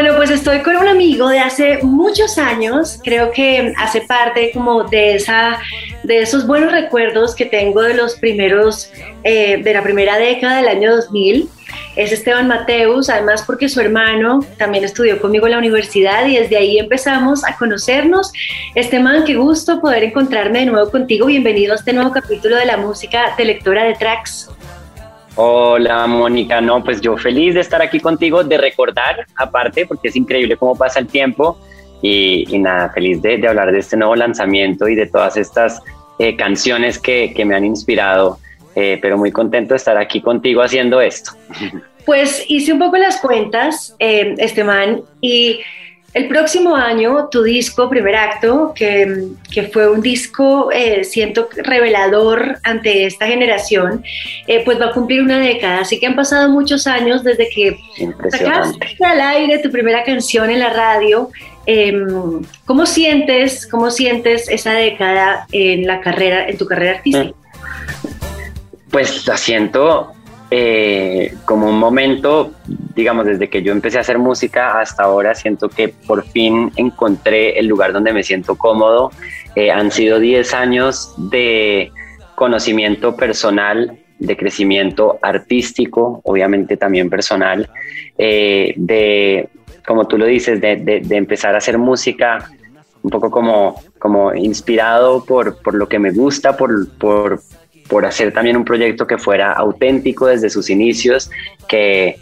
Bueno, pues estoy con un amigo de hace muchos años, creo que hace parte como de esa, de esos buenos recuerdos que tengo de los primeros, eh, de la primera década del año 2000. Es Esteban Mateus, además porque su hermano también estudió conmigo en la universidad y desde ahí empezamos a conocernos. Esteban, qué gusto poder encontrarme de nuevo contigo. Bienvenido a este nuevo capítulo de la música de lectora de tracks. Hola Mónica, no, pues yo feliz de estar aquí contigo, de recordar aparte, porque es increíble cómo pasa el tiempo. Y, nada, feliz de, hablar de este nuevo lanzamiento y de todas estas eh, canciones que, que, me han inspirado, eh, pero muy contento de estar aquí contigo haciendo esto. Pues hice un poco las cuentas, eh, Esteban, y el próximo año, tu disco, primer acto, que, que fue un disco, eh, siento, revelador ante esta generación, eh, pues va a cumplir una década. Así que han pasado muchos años desde que sacaste al aire tu primera canción en la radio. Eh, ¿Cómo sientes, cómo sientes esa década en la carrera, en tu carrera artística? Pues la siento eh, como un momento, digamos, desde que yo empecé a hacer música hasta ahora, siento que por fin encontré el lugar donde me siento cómodo. Eh, han sido 10 años de conocimiento personal, de crecimiento artístico, obviamente también personal, eh, de, como tú lo dices, de, de, de, empezar a hacer música un poco como, como inspirado por, por lo que me gusta, por, por por hacer también un proyecto que fuera auténtico desde sus inicios, que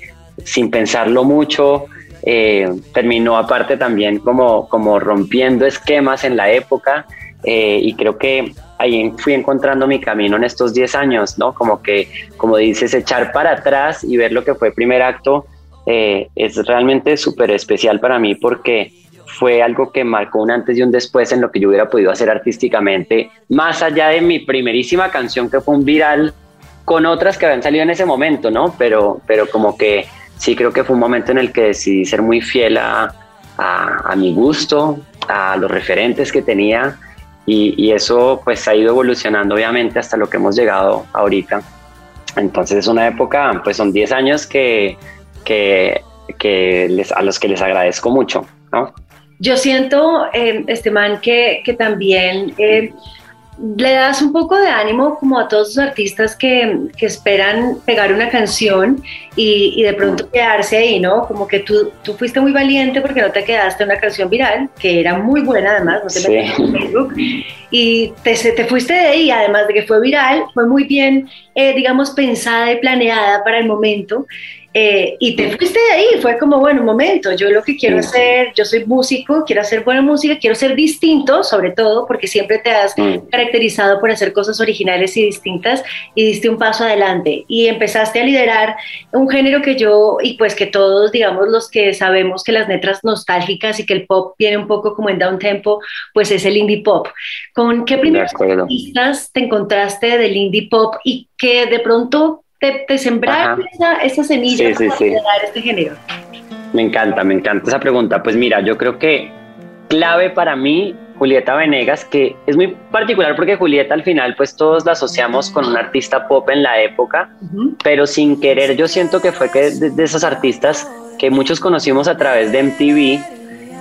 sin pensarlo mucho, eh, terminó aparte también como, como rompiendo esquemas en la época eh, y creo que ahí fui encontrando mi camino en estos 10 años, ¿no? Como que, como dices, echar para atrás y ver lo que fue primer acto eh, es realmente súper especial para mí porque fue algo que marcó un antes y un después en lo que yo hubiera podido hacer artísticamente, más allá de mi primerísima canción que fue un viral con otras que habían salido en ese momento, ¿no? Pero, pero como que sí creo que fue un momento en el que decidí ser muy fiel a, a, a mi gusto, a los referentes que tenía y, y, eso pues ha ido evolucionando obviamente hasta lo que hemos llegado ahorita. Entonces es una época, pues son 10 años que, que, que les, a los que les agradezco mucho, ¿no? Yo siento, eh, Esteban, que, que también eh, le das un poco de ánimo como a todos los artistas que, que esperan pegar una canción y, y, de pronto quedarse ahí, ¿no? Como que tú, tú fuiste muy valiente porque no te quedaste en una canción viral, que era muy buena además, no te sí. en Facebook, y te, te fuiste de ahí, además de que fue viral, fue muy bien, eh, digamos, pensada y planeada para el momento. Eh, y te fuiste de ahí, fue como, bueno, un momento, yo lo que quiero sí. hacer, yo soy músico, quiero hacer buena música, quiero ser distinto, sobre todo, porque siempre te has mm. caracterizado por hacer cosas originales y distintas, y diste un paso adelante, y empezaste a liderar un género que yo, y pues que todos, digamos, los que sabemos que las letras nostálgicas y que el pop viene un poco como en down tempo, pues es el indie pop. ¿Con qué primeros artistas te encontraste del indie pop y que de pronto te, te sembraron esa, esa, semilla sí, sí, sí. dar este género? Me encanta, me encanta esa pregunta. Pues mira, yo creo que clave para mí, Julieta Venegas, que es muy particular porque Julieta al final pues todos la asociamos con un artista pop en la época, uh -huh. pero sin querer yo siento que fue que de, de esos artistas que muchos conocimos a través de MTV,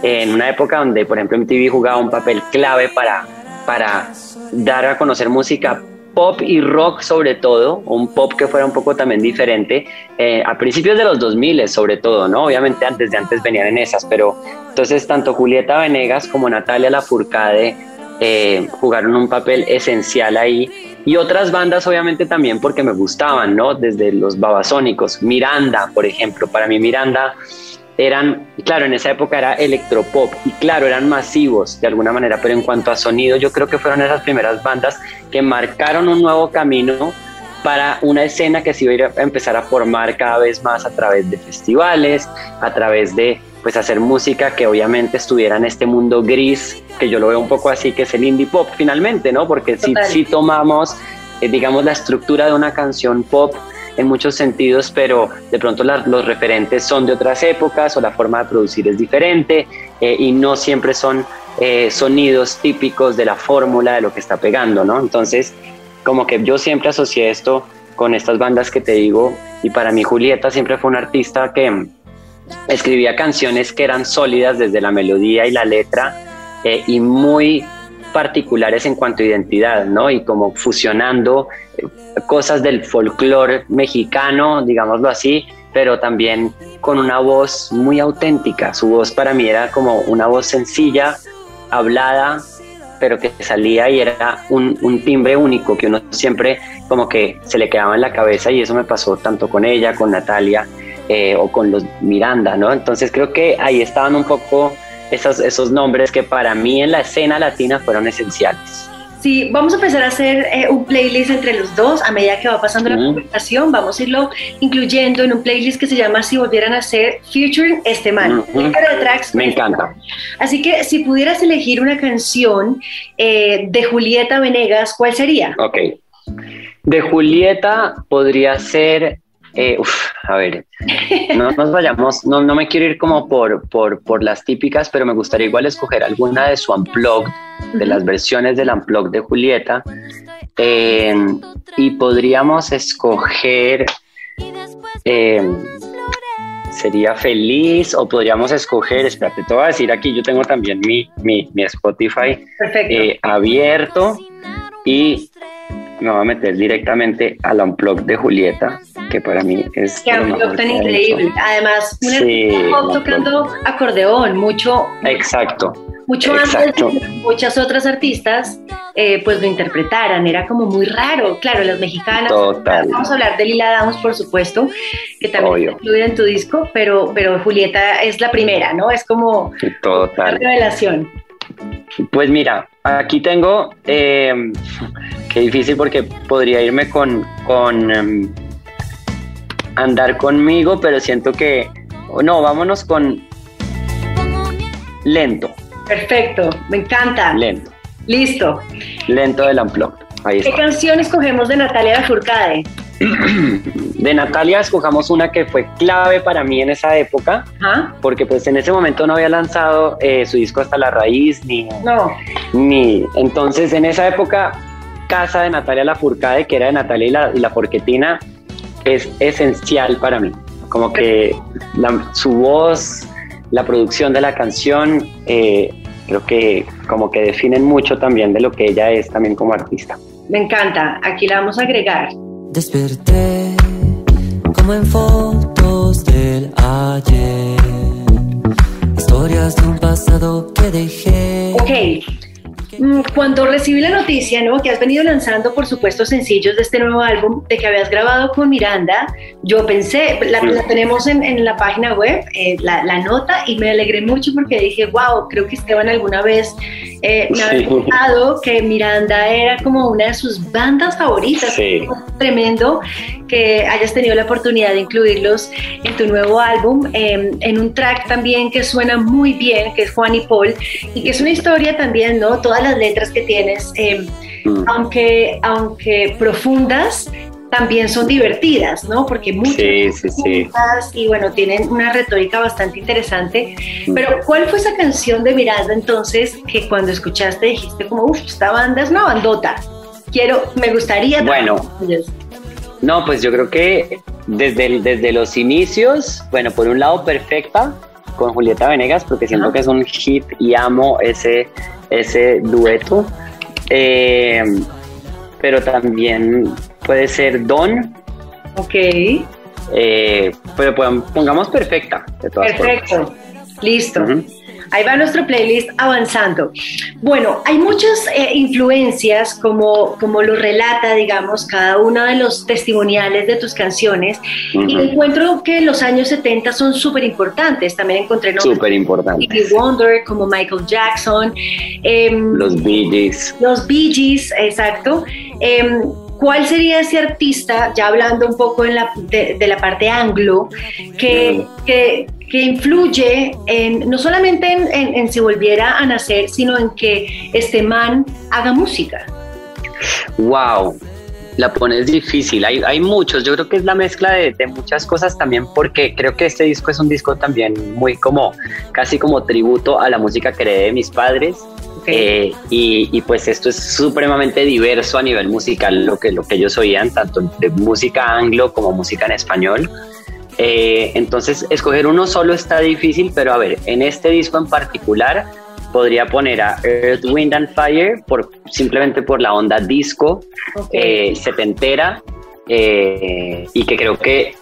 en una época donde por ejemplo MTV jugaba un papel clave para, para dar a conocer música pop y rock sobre todo, un pop que fuera un poco también diferente, eh, a principios de los 2000 sobre todo, ¿no? Obviamente antes de antes venían en esas, pero entonces tanto Julieta Venegas como Natalia Lafourcade eh, jugaron un papel esencial ahí y otras bandas obviamente también porque me gustaban, ¿no? Desde los babasónicos, Miranda, por ejemplo, para mí Miranda eran, claro, en esa época era electropop y claro, eran masivos de alguna manera, pero en cuanto a sonido, yo creo que fueron esas primeras bandas que marcaron un nuevo camino para una escena que se iba a empezar a formar cada vez más a través de festivales, a través de pues hacer música que obviamente estuviera en este mundo gris, que yo lo veo un poco así, que es el indie pop finalmente, ¿no? Porque si, si tomamos, eh, digamos, la estructura de una canción pop, en muchos sentidos, pero de pronto los referentes son de otras épocas o la forma de producir es diferente eh, y no siempre son eh, sonidos típicos de la fórmula de lo que está pegando, ¿no? Entonces, como que yo siempre asocié esto con estas bandas que te digo y para mí Julieta siempre fue un artista que escribía canciones que eran sólidas desde la melodía y la letra eh, y muy particulares en cuanto a identidad, ¿no? Y como fusionando cosas del folclore mexicano, digámoslo así, pero también con una voz muy auténtica. Su voz para mí era como una voz sencilla, hablada, pero que salía y era un, timbre único que uno siempre como que se le quedaba en la cabeza y eso me pasó tanto con ella, con Natalia eh, o con los Miranda, ¿no? Entonces creo que ahí estaban un poco esos, esos nombres que para mí en la escena latina fueron esenciales. Sí, vamos a empezar a hacer eh, un playlist entre los dos a medida que va pasando la conversación. Vamos a irlo incluyendo en un playlist que se llama Si volvieran a ser Future este man. Me encanta. Así que si pudieras elegir una canción eh, de Julieta Venegas, ¿cuál sería? Ok. De Julieta podría ser eh, a ver, no nos vayamos, no, no me quiero ir como por, por, por, las típicas, pero me gustaría igual escoger alguna de su Unplugged, de las versiones del Unplugged de Julieta. Eh, y podríamos escoger, eh, sería feliz, o podríamos escoger, espérate, te voy a decir aquí, yo tengo también mi, mi, mi Spotify abierto y me voy a meter directamente al unplug de Julieta, que para mí es... Que unplug tan increíble. Además, una tocando acordeón, mucho... Exacto. Mucho antes de muchas otras artistas eh, pues lo interpretaran, era como muy raro. Claro, las mexicanas, Total. vamos a hablar de Lila Downs, por supuesto, que también incluye en tu disco, pero, pero Julieta es la primera, ¿no? Es como Total. una revelación. Pues mira, aquí tengo, eh, qué difícil porque podría irme con, con em, andar conmigo, pero siento que, no, vámonos con lento. Perfecto, me encanta. Lento. Listo. Lento del Unplugged. ¿Qué canción escogemos de Natalia Furcade? de Natalia escojamos una que fue clave para mí en esa época, porque pues en ese momento no había lanzado eh, su disco hasta la raíz, ni, no. ni entonces en esa época Casa de Natalia Lafourcade, que era de Natalia y la, y la Porquetina, es esencial para mí, como que su voz, la producción de la canción, eh, creo que como que definen mucho también de lo que ella es también como artista. Me encanta, aquí la vamos a agregar. Desperté como en fotos del ayer. Historias de un pasado que dejé. Ok, Mm, cuando recibí la noticia, ¿no? Que has venido lanzando, por supuesto, sencillos de este nuevo álbum, de que habías grabado con Miranda, yo pensé, la, tenemos en, en, la página web, eh, la, la, nota, y me alegré mucho porque dije, wow, creo que Esteban alguna vez eh, me había contado que Miranda era como una de sus bandas favoritas. Sí. Tremendo que hayas tenido la oportunidad de incluirlos en tu nuevo álbum, em, en un track también que suena muy bien, que es Juan y Paul, y que es una historia también, ¿no? Todas las letras que tienes, em, mm. aunque, aunque profundas, también son divertidas, ¿no? Porque muchas sí, sí, sí. y bueno, tienen una retórica bastante interesante. Mm. Pero ¿cuál fue esa canción de Miranda entonces que cuando escuchaste dijiste como, uff, esta banda es una bandota? Quiero, me gustaría... Bueno, no, pues yo creo que desde, desde los inicios, bueno, por un lado perfecta con Julieta Venegas, porque siento que es un hit y amo ese, ese dueto. Eh, pero también puede ser Don. Ok. Eh, pero pongamos perfecta, de todas Perfecto. Listo. Ahí va nuestro playlist avanzando. Bueno, hay muchas eh, influencias, como, como lo relata, digamos, cada uno de los testimoniales de tus canciones, y encuentro que los años 70 son súper importantes. También encontré Súper importantes. Wonder, como Michael Jackson. Em, los Bee Gees. Los Bee Gees, exacto. Em, ¿Cuál sería ese artista, ya hablando un poco en la, de, la parte anglo, que, que, influye en, no solamente en, en, si volviera a nacer, sino en que este man haga música? ¡Wow! La pones difícil, hay, hay muchos, yo creo que es la mezcla de, de, muchas cosas también porque creo que este disco es un disco también muy como, casi como tributo a la música que heredé de mis padres eh, y, pues esto es supremamente diverso a nivel musical, lo que, lo que ellos oían, tanto de música anglo como música en español. Eh, entonces, escoger uno solo está difícil, pero a ver, en este disco en particular podría poner a Earth, Wind and Fire por, simplemente por la onda disco eh, setentera y que creo que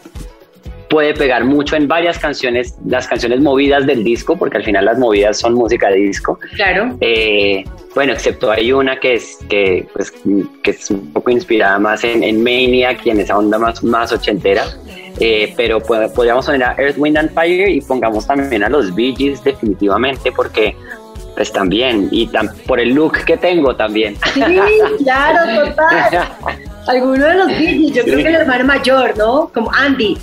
puede pegar mucho en varias canciones, las canciones movidas del disco, porque al final las movidas son música de disco. Claro. Eh, bueno, excepto hay una que es, que, pues, que es un poco inspirada más en, en Maniac y en esa onda más, más ochentera. Eh, pero podríamos poner a Earth, Wind and Fire y pongamos también a los Bee Gees definitivamente porque pues también y por el look que tengo también. Sí, claro, total. Alguno de los Bee Gees, yo creo que el hermano mayor, ¿no? Como Andy.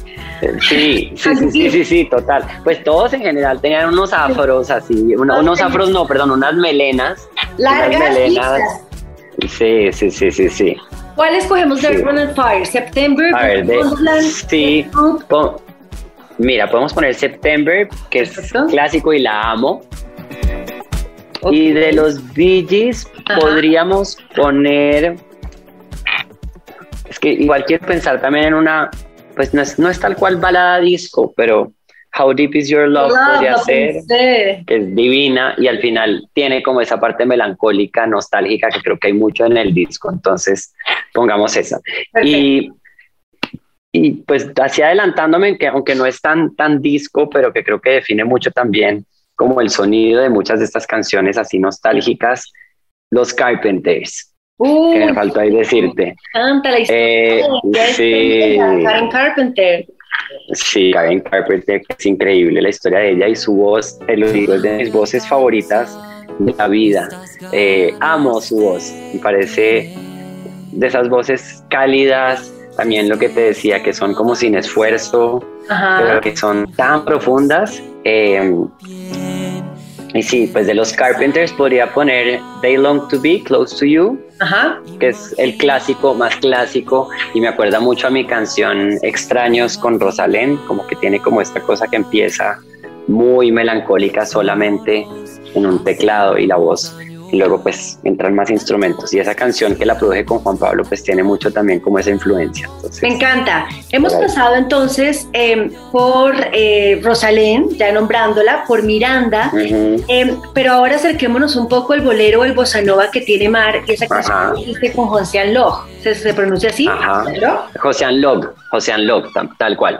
Sí, sí, sí, sí, sí, total. Pues todos en general tenían unos afros así, unos afros no, perdón, unas melenas. Largas. Sí, sí, sí, sí, sí. ¿Cuál escogemos de. Run Fire? ¿September? A ver, de, sí. mira, podemos poner September, que es clásico y la amo. Y de los Gees podríamos poner. Es que igual quiero pensar también en una pues no es, no es tal cual balada disco, pero How Deep Is Your Love podría ser, que es divina y al final tiene como esa parte melancólica, nostálgica, que creo que hay mucho en el disco, entonces pongamos esa. Y, y pues así adelantándome, que aunque no es tan, tan disco, pero que creo que define mucho también como el sonido de muchas de estas canciones así nostálgicas, los Carpenters que me faltó ahí decirte. Canta la historia. Eh, sí. Karen Carpenter. Sí, Karen Carpenter, es increíble la historia de ella y su voz, te lo digo, es de mis voces favoritas de la vida. Eh, amo su voz, me parece de esas voces cálidas, también lo que te decía, que son como sin esfuerzo, pero que son tan profundas. Eh, y sí, pues de los Carpenters podría poner They Long to Be Close to You, que es el clásico más clásico y me acuerda mucho a mi canción Extraños con Rosalén, como que tiene como esta cosa que empieza muy melancólica solamente en un teclado y la voz y luego pues entran más instrumentos y esa canción que la produje con Juan Pablo pues tiene mucho también como esa influencia. Me encanta. Hemos pasado entonces em, por eh, Rosalén, ya nombrándola, por Miranda, em, pero ahora acerquémonos un poco al bolero, el bossa nova que tiene Mar y esa canción que hiciste con Josian Log. ¿Se, pronuncia así? Josian Log, Josian Log, tal cual.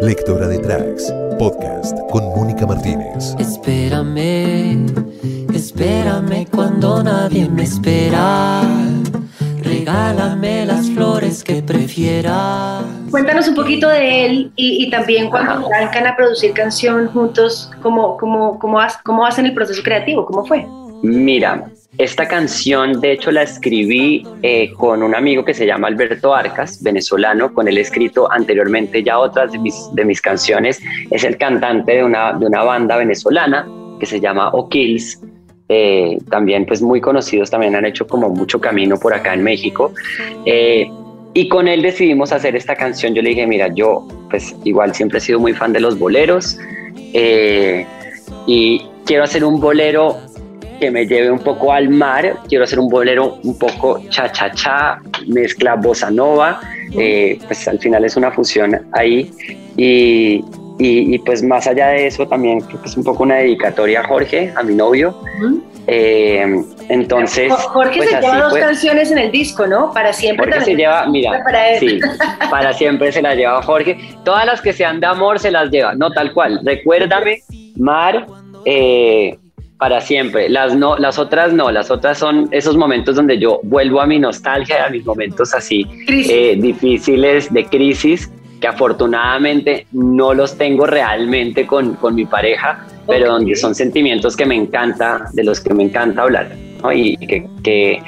Lectora de tracks, podcast con Mónica Martínez. Espérame, espérame cuando nadie me espera. Regálame las flores que prefiera. Cuéntanos un poquito de él y, también cuando arrancan a producir canción juntos, ¿cómo, cómo, cómo, cómo hacen el proceso creativo? ¿Cómo fue? Mira, esta canción, de hecho, la escribí eh, con un amigo que se llama Alberto Arcas, venezolano, con él he escrito anteriormente ya otras de mis, canciones. Es el cantante de una, de una banda venezolana que se llama O'Kills. Eh, también, pues muy conocidos, también han hecho como mucho camino por acá en México. Eh, y con él decidimos hacer esta canción. Yo le dije, mira, yo pues igual siempre he sido muy fan de los boleros y quiero hacer un bolero que me lleve un poco al mar. Quiero hacer un bolero un poco cha-cha-cha, mezcla bossa nova. Eh, pues al final es una fusión ahí. Y, y, pues más allá de eso también es un poco una dedicatoria a Jorge, a mi novio. Eh, entonces. Jorge pues se lleva dos canciones en el disco, ¿no? Para siempre Jorge se lleva, mira, Para él. sí, para siempre se las lleva Jorge. Todas las que sean de amor se las lleva, no tal cual. Recuérdame, Mar, eh, para siempre. Las no, las otras no, las otras son esos momentos donde yo vuelvo a mi nostalgia, a mis momentos así eh, difíciles de crisis que afortunadamente no los tengo realmente con, con mi pareja, pero Ok. donde son sentimientos que me encanta, de los que me encanta hablar, ¿no? y que, que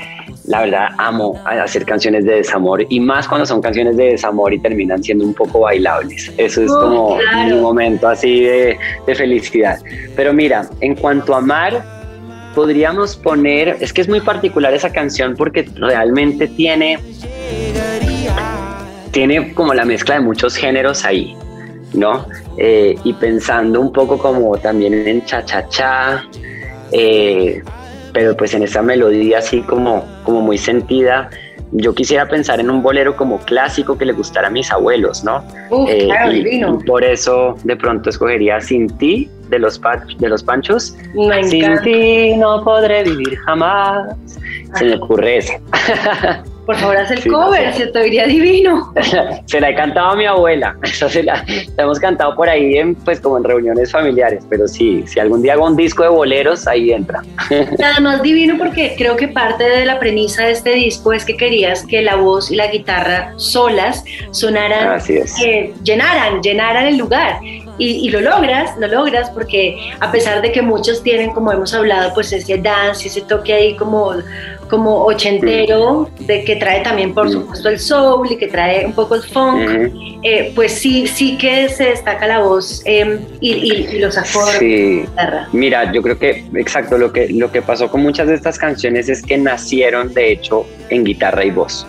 la verdad amo hacer canciones de desamor y más cuando son canciones de desamor y terminan siendo un poco bailables. Eso es Oh, como claro. mi momento así de, de felicidad. Pero mira, en cuanto a amar, podríamos poner, es que es muy particular esa canción porque realmente tiene tiene como la mezcla de muchos géneros ahí, ¿no? Eh, y pensando un poco como también en cha-cha-cha, eh, pero pues en esa melodía así como, como muy sentida. Yo quisiera pensar en un bolero como clásico que le gustara a mis abuelos, ¿no? Eh, claro, y- divino. y por eso de pronto escogería Sin ti de los, de los Panchos. Me Sin ti no podré vivir jamás. Se me ocurre esa. Por favor, haz el Sí, cover, sí. se te oiría divino. se la he cantado a mi abuela, eso se la, la hemos cantado por ahí, en, pues como en reuniones familiares, pero sí, si algún día hago un disco de boleros, ahí entra. Y Además divino porque creo que parte de la premisa de este disco es que querías que la voz y la guitarra solas sonaran, Así es. que llenaran, llenaran el lugar. Y, y lo logras, lo logras porque a pesar de que muchos tienen, como hemos hablado, pues ese dance, ese toque ahí como, como ochentero, de que trae también por supuesto el soul y que trae un poco el funk, Ujú. eh, pues sí, sí que se destaca la voz eh, y, y- y los acordes de Sí. Mira, yo creo que exacto lo que lo que pasó con muchas de estas canciones es que nacieron de hecho en guitarra y voz.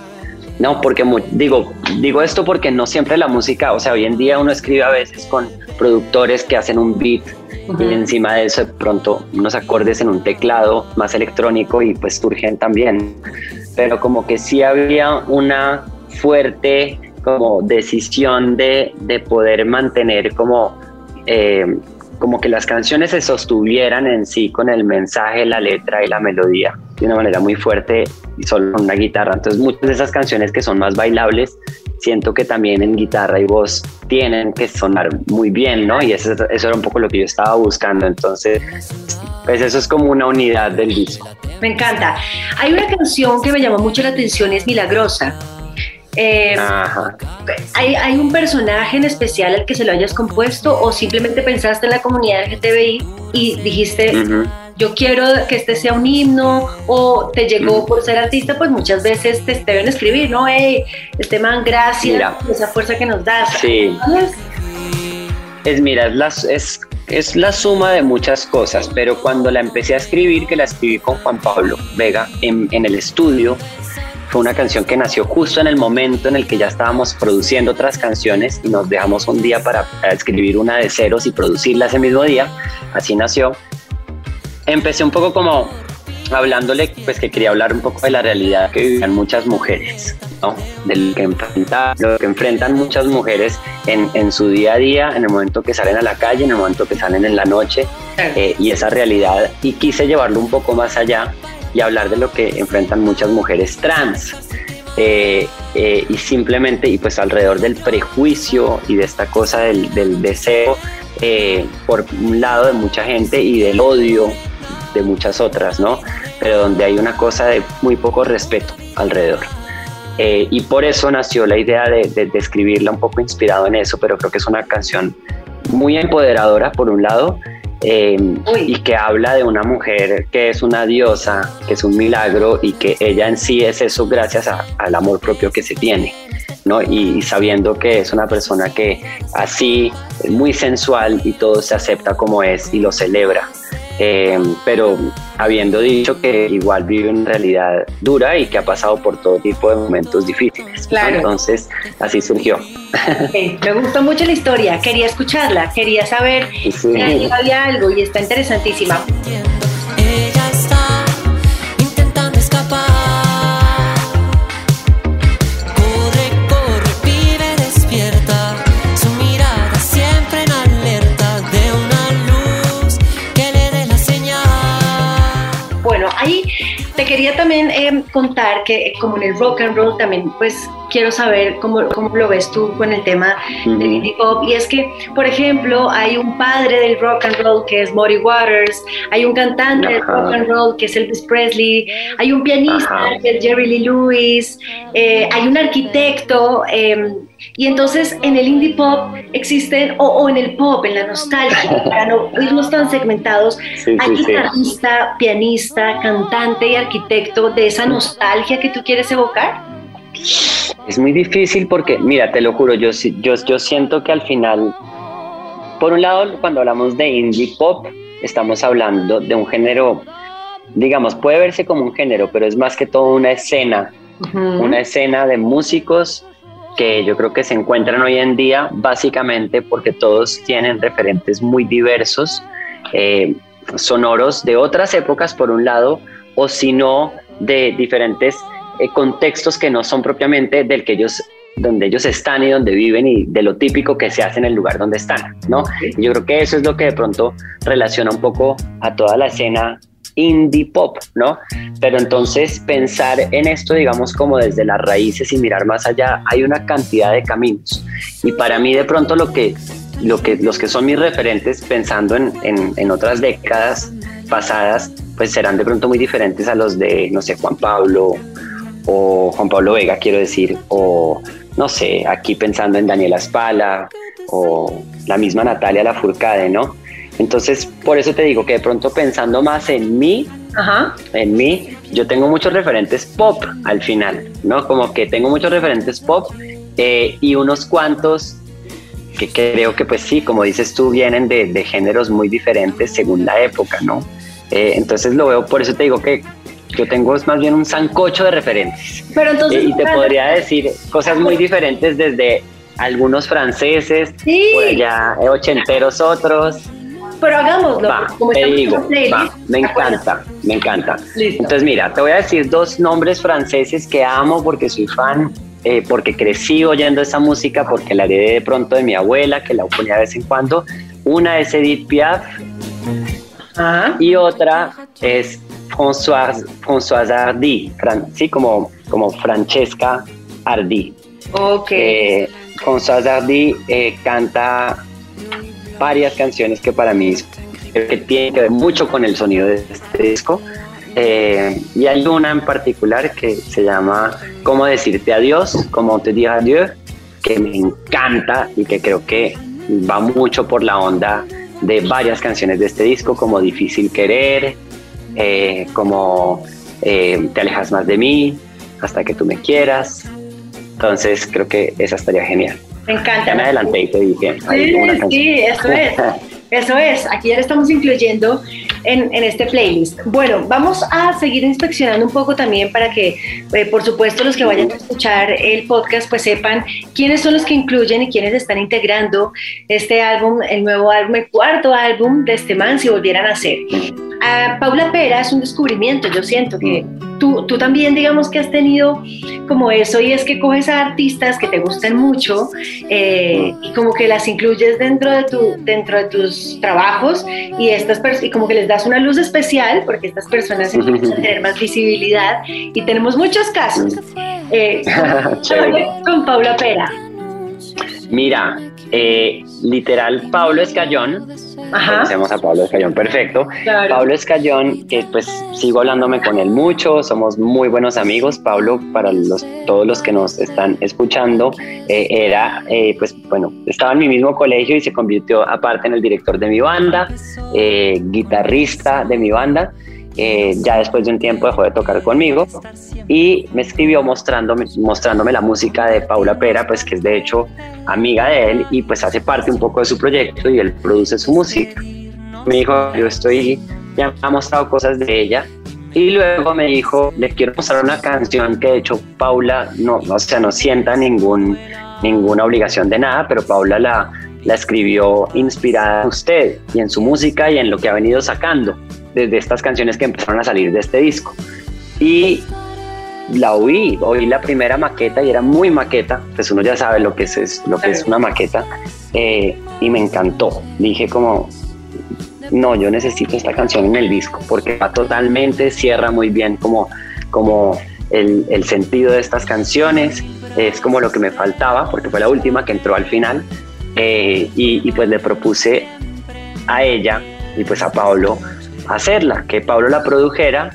No, porque digo digo esto porque no siempre la música, o sea, hoy en día uno escribe a veces con productores que hacen un beat Y encima de eso de pronto unos acordes en un teclado más electrónico y pues surgen también. Pero como que sí había una fuerte como decisión de, de poder mantener como, eh, como que las canciones se sostuvieran en sí con el mensaje, la letra y la melodía de una manera muy fuerte y solo con una guitarra. Entonces muchas de esas canciones que son más bailables siento que también en guitarra y voz tienen que sonar muy bien, ¿no? Y eso, era un poco lo que yo estaba buscando. Entonces, pues eso es como una unidad del disco. Me encanta. Hay una canción que me llamó mucho la atención, es Milagrosa. Eh. ¿hay, hay un personaje en especial al que se lo hayas compuesto o simplemente pensaste en la comunidad LGTBI y dijiste, yo quiero que este sea un himno o te llegó por ser artista, pues muchas veces te, te deben escribir, ¿no? Hey, este man, gracias Mira. esa fuerza que nos das. Sí. ¿Sabes? Es, mira, es la, es, es la suma de muchas cosas, pero cuando la empecé a escribir, que la escribí con Juan Pablo Vega en, en el estudio, fue una canción que nació justo en el momento en el que ya estábamos produciendo otras canciones y nos dejamos un día para, para escribir una de ceros y producirla ese mismo día, así nació. Empecé un poco como hablándole, pues que quería hablar un poco de la realidad que vivían muchas mujeres, ¿no? De lo que enfrentan, lo que enfrentan muchas mujeres en, en su día a día, en el momento que salen a la calle, en el momento que salen en la noche, eh, y esa realidad. Y quise llevarlo un poco más allá y hablar de lo que enfrentan muchas mujeres trans. Eh, eh, y simplemente, y pues alrededor del prejuicio y de esta cosa del, deseo, eh, por un lado de mucha gente y del odio de muchas otras, ¿no? Pero donde hay una cosa de muy poco respeto alrededor. Y por eso nació la idea de, de, de, escribirla un poco inspirado en eso, pero creo que es una canción muy empoderadora, por un lado, eh, y que habla de una mujer que es una diosa, que es un milagro y que ella en sí es eso gracias a, al amor propio que se tiene. ¿no? Y, y, sabiendo que es una persona que así, muy sensual y todo se acepta como es y lo celebra. Eh, pero habiendo dicho que igual vive una realidad dura y que ha pasado por todo tipo de momentos difíciles. Claro. Entonces, así surgió. Okay. Me gustó mucho la historia, quería escucharla, quería saber sí. si había algo y está interesantísima. También eh, contar que como en el rock and roll también pues quiero saber cómo, cómo lo ves tú con el tema del indie pop. Y es que, por ejemplo, hay un padre del rock and roll que es Maury Waters, hay un cantante del rock and roll que es Elvis Presley, hay un pianista que es Jerry Lee Lewis, eh, hay un arquitecto. Em, y entonces en el indie pop existen, o, en el pop, en la nostalgia, para no irnos tan segmentados, hay guitarrista, pianista, cantante y arquitecto de esa nostalgia que tú quieres evocar. Es muy difícil porque, mira, te lo juro, yo, yo, yo siento que al final, por un lado, cuando hablamos de indie pop, estamos hablando de un género, digamos, puede verse como un género, pero es más que todo una escena, una escena de músicos que yo creo que se encuentran hoy en día básicamente porque todos tienen referentes muy diversos, eh, sonoros de otras épocas por un lado, o si no, de diferentes eh, contextos que no son propiamente del que ellos donde ellos están y donde viven y de lo típico que se hace en el lugar donde están, ¿no? Yo creo que eso es lo que de pronto relaciona un poco a toda la escena indie pop, ¿no? Pero entonces pensar en esto, digamos, como desde las raíces y mirar más allá, hay una cantidad de caminos. Y para mí de pronto lo que, lo que los que son mis referentes, pensando en, en, en otras décadas pasadas, pues serán de pronto muy diferentes a los de, no sé, Juan Pablo o Juan Pablo Vega, quiero decir, o no sé, aquí pensando en Daniela Spala o la misma Natalia Lafourcade, ¿no? Entonces, por eso te digo que de pronto pensando más en mí, en mí, yo tengo muchos referentes pop al final, ¿no? Como que tengo muchos referentes pop eh, y unos cuantos que creo que pues sí, como dices tú, vienen de, géneros muy diferentes según la época, ¿no? Eh, entonces lo veo, por eso te digo que yo tengo más bien un sancocho de referentes. Pero entonces, eh, y te podría decir cosas muy diferentes desde algunos franceses, por allá eh, ochenteros otros. Pero hagámoslo. como te digo, me encanta, me encanta. Entonces mira, te voy a decir dos nombres franceses que amo porque soy fan, eh, porque crecí oyendo esa música, porque la heredé de pronto de mi abuela, que la ponía de vez en cuando. Una es Edith Piaf ah. y otra es Françoise, Françoise Hardy, sí, como, como Francesca Hardy. Ok. Eh, Françoise Hardy eh, canta varias canciones que para mí que tienen que ver mucho con el sonido de este disco. Eh, y hay una en particular que se llama Cómo decirte adiós, Cómo te dire adieu, que me encanta y que creo que va mucho por la onda de varias canciones de este disco, como Difícil Querer, eh, como eh, te alejas más de mí, hasta que tú me quieras. Entonces creo que esa estaría genial. Me encanta. Ya me adelanté y te dije. Sí, sí, eso es. Eso es, aquí ya lo estamos incluyendo en, en, este playlist. Bueno, vamos a seguir inspeccionando un poco también para que, eh, por supuesto, los que vayan a escuchar el podcast, pues sepan quiénes son los que incluyen y quiénes están integrando este álbum, el nuevo álbum, el cuarto álbum de este man, si volvieran a ser. Paula Pera es un descubrimiento, yo siento que tú, tú también digamos que has tenido como eso y es que coges a artistas que te gustan mucho eh, y como que las incluyes dentro de, tu, dentro de tus trabajos y, estas y como que les das una luz especial porque estas personas empiezan a tener más visibilidad y tenemos muchos casos. Eh, con Paula Pera. Mira, eh, literal, Pablo Escayón, conocemos a Pablo Escayón, perfecto. Pablo Escayón, que pues sigo hablándome con él mucho, somos muy buenos amigos. Pablo, para los, todos los que nos están escuchando, eh, era, eh, pues bueno, estaba en mi mismo colegio y se convirtió aparte en el director de mi banda, guitarrista de mi banda. Eh, ya después de un tiempo dejó de tocar conmigo y me escribió mostrándome, la música de Paula Pera, pues que es de hecho amiga de él y pues hace parte un poco de su proyecto y él produce su música. Me dijo, yo estoy, ya me ha mostrado cosas de ella y luego me dijo, le quiero mostrar una canción que de hecho Paula no, o sea, no sienta ningún, ninguna obligación de nada, pero Paula la, la escribió inspirada en usted y en su música y en lo que ha venido sacando desde estas canciones que empezaron a salir de este disco. Y la oí, oí la primera maqueta y era muy maqueta, pues uno ya sabe lo que es, lo que es una maqueta, eh, y me encantó. Dije como, no, yo necesito esta canción en el disco, porque va totalmente, cierra muy bien como como el, el, sentido de estas canciones, es como lo que me faltaba, porque fue la última que entró al final, eh, y, pues le propuse a ella y pues a Pablo hacerla, que Pablo la produjera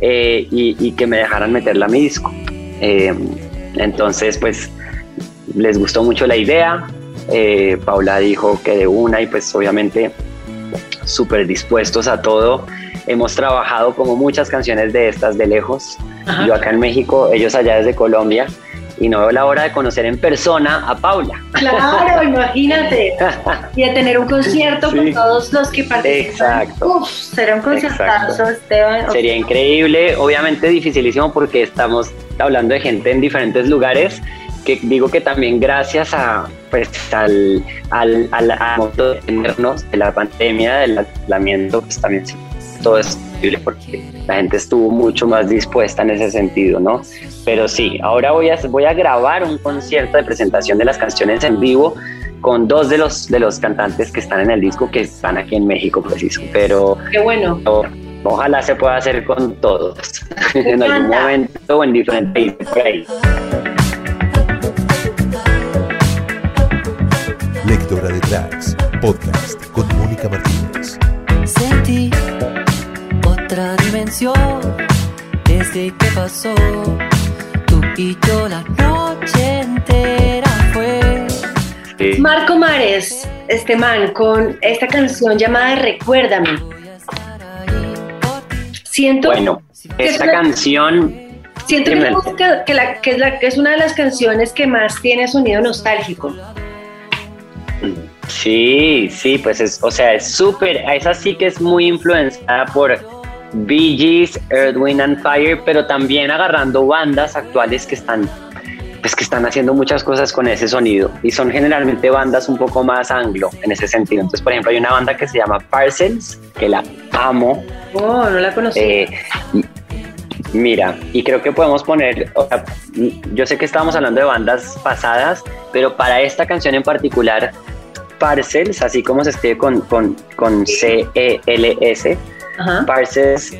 eh, y, que me dejaran meterla a mi disco. Eh, entonces pues les gustó mucho la idea, Paula dijo que de una y pues obviamente súper dispuestos a todo. Hemos trabajado como muchas canciones de estas de lejos. Yo acá en México, ellos allá desde Colombia. Y no veo la hora de conocer en persona a Paula. Claro, imagínate. Y de tener un concierto con todos los que participan. Exacto. Uf, será un conciertazo, Esteban. Sería increíble, obviamente dificilísimo porque estamos hablando de gente en diferentes lugares que digo que también gracias a pues al al, al a de la pandemia del aislamiento pues también todo es posible porque la gente estuvo mucho más dispuesta en ese sentido no pero sí ahora voy a voy a grabar un concierto de presentación de las canciones en vivo con dos de los de los cantantes que están en el disco que están aquí en México preciso pero qué bueno. ojalá se pueda hacer con todos en algún momento o en diferentes países Lectora de Tracks, podcast con Mónica Martínez. Desde que pasó. Tú y yo la noche entera fue. Marco Mares, este man, con esta canción llamada Recuérdame. Siento. Bueno, esta canción Siento que, que, la, que, es la, que es una de las canciones que más tiene sonido nostálgico. Sí, sí, pues es, o sea, es súper, esa sí que es muy influenciada por Bee Gees, Earth, Wind and Fire, pero también agarrando bandas actuales que están, pues que están haciendo muchas cosas con ese sonido y son generalmente bandas un poco más anglo en ese sentido. Entonces, por ejemplo, hay una banda que se llama Parcels, que la amo. Oh, no la conocí. Eh, Mira, y creo que podemos poner, yo sé que estábamos hablando de bandas pasadas, pero para esta canción en particular, Parcels, así como se escribe con, con, con C-E-L-S, Parcels,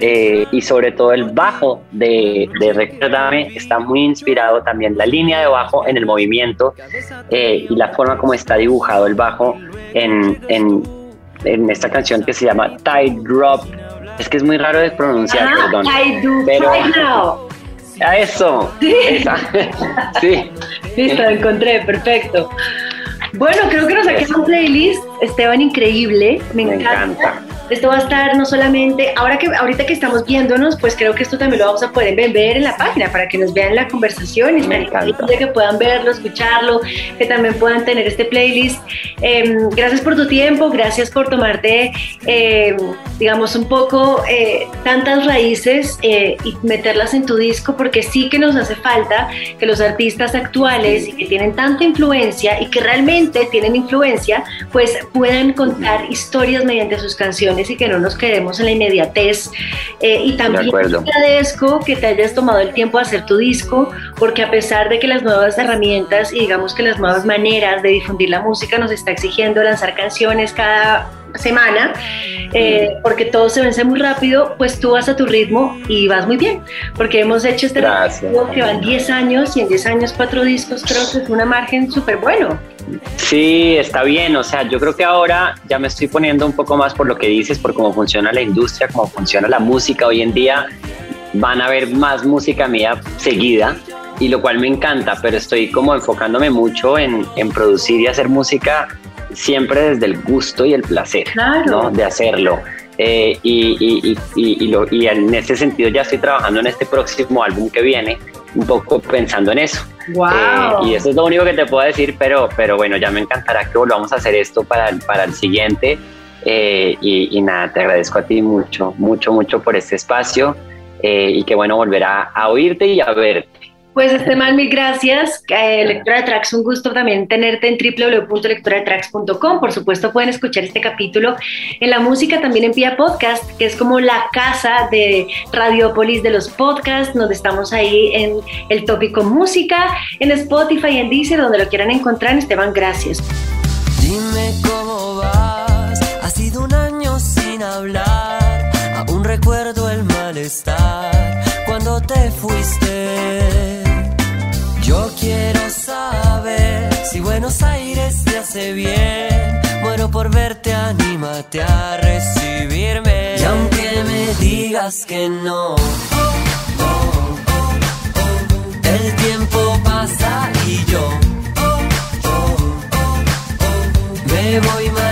eh, y sobre todo el bajo de, de Recuérdame está muy inspirado también la línea de bajo en el movimiento eh, y la forma como está dibujado el bajo en, en, en esta canción que se llama Tide Drop es que es muy raro de pronunciar, perdón. I do pero, now. A eso. Sí. sí. Listo, encontré, perfecto. Bueno, creo que nos ha quedado un playlist, Esteban, increíble. Me, encanta. Esto va a estar no solamente, ahora que ahorita que estamos viéndonos, pues creo que esto también lo vamos a poder ver en la página para que nos vean la conversación. Y que puedan verlo, escucharlo, que también puedan tener este playlist. Em, gracias por tu tiempo, gracias por tomarte, em, digamos, un poco eh, tantas raíces eh, y meterlas en tu disco, porque sí que nos hace falta que los artistas actuales y que tienen tanta influencia y que realmente tienen influencia, pues puedan contar historias mediante sus canciones y que no nos quedemos en la inmediatez. Eh, y también te agradezco que te hayas tomado el tiempo de hacer tu disco, porque a pesar de que las nuevas herramientas y digamos que las nuevas maneras de difundir la música nos está exigiendo lanzar canciones cada semana, eh, porque todo se vence muy rápido, pues tú vas a tu ritmo y vas muy bien, porque hemos hecho este disco que van 10 años y en 10 años cuatro discos, creo que es una margen súper bueno. Sí, está bien, o sea, yo creo que ahora ya me estoy poniendo un poco más por lo que dices, por cómo funciona la industria, cómo funciona la música. Hoy en día, van a ver más música mía seguida y lo cual me encanta, pero estoy como enfocándome mucho en, en producir y hacer música siempre desde el gusto y el placer ¿no? de hacerlo. Eh, y, y, lo, y, en ese sentido ya estoy trabajando en este próximo álbum que viene, un poco pensando en eso. Wow. Eh, y eso es lo único que te puedo decir, pero, pero bueno, ya me encantará que volvamos a hacer esto para, para el siguiente. Eh, y, nada, te agradezco a ti mucho, mucho, mucho por este espacio y que bueno volver a, a oírte y a verte. Pues Esteban, mil gracias. Eh, Lectura de Tracks, un gusto también tenerte en www.lecturadetracks.com. Por supuesto, pueden escuchar este capítulo en la música, también en Pia Podcast, que es como la casa de Radiopolis de los podcasts, donde estamos ahí en el tópico música, en Spotify, en Deezer, donde lo quieran encontrar. Esteban, gracias. Dime cómo vas, ha sido un año sin hablar, aún recuerdo el malestar cuando te fuiste. Yo quiero saber si Buenos Aires te hace bien. Muero por verte, anímate a recibirme. Y aunque me digas que no, el tiempo pasa y yo me voy más